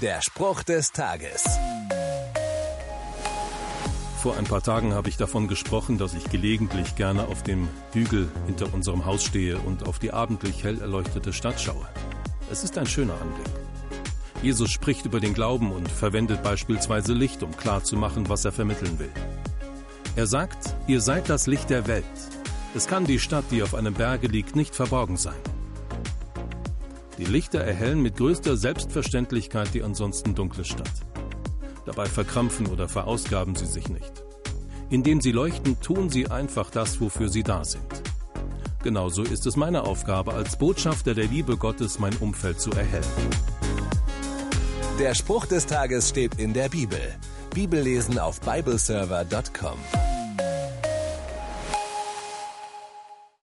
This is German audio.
Der Spruch des Tages. Vor ein paar Tagen habe ich davon gesprochen, dass ich gelegentlich gerne auf dem Hügel hinter unserem Haus stehe und auf die abendlich hell erleuchtete Stadt schaue. Es ist ein schöner Anblick. Jesus spricht über den Glauben und verwendet beispielsweise Licht, um klarzumachen, was er vermitteln will. Er sagt, ihr seid das Licht der Welt. Es kann die Stadt, die auf einem Berge liegt, nicht verborgen sein. Die Lichter erhellen mit größter Selbstverständlichkeit die ansonsten dunkle Stadt. Dabei verkrampfen oder verausgaben sie sich nicht. Indem sie leuchten, tun sie einfach das, wofür sie da sind. Genauso ist es meine Aufgabe, als Botschafter der Liebe Gottes mein Umfeld zu erhellen. Der Spruch des Tages steht in der Bibel. Bibellesen auf bibleserver.com.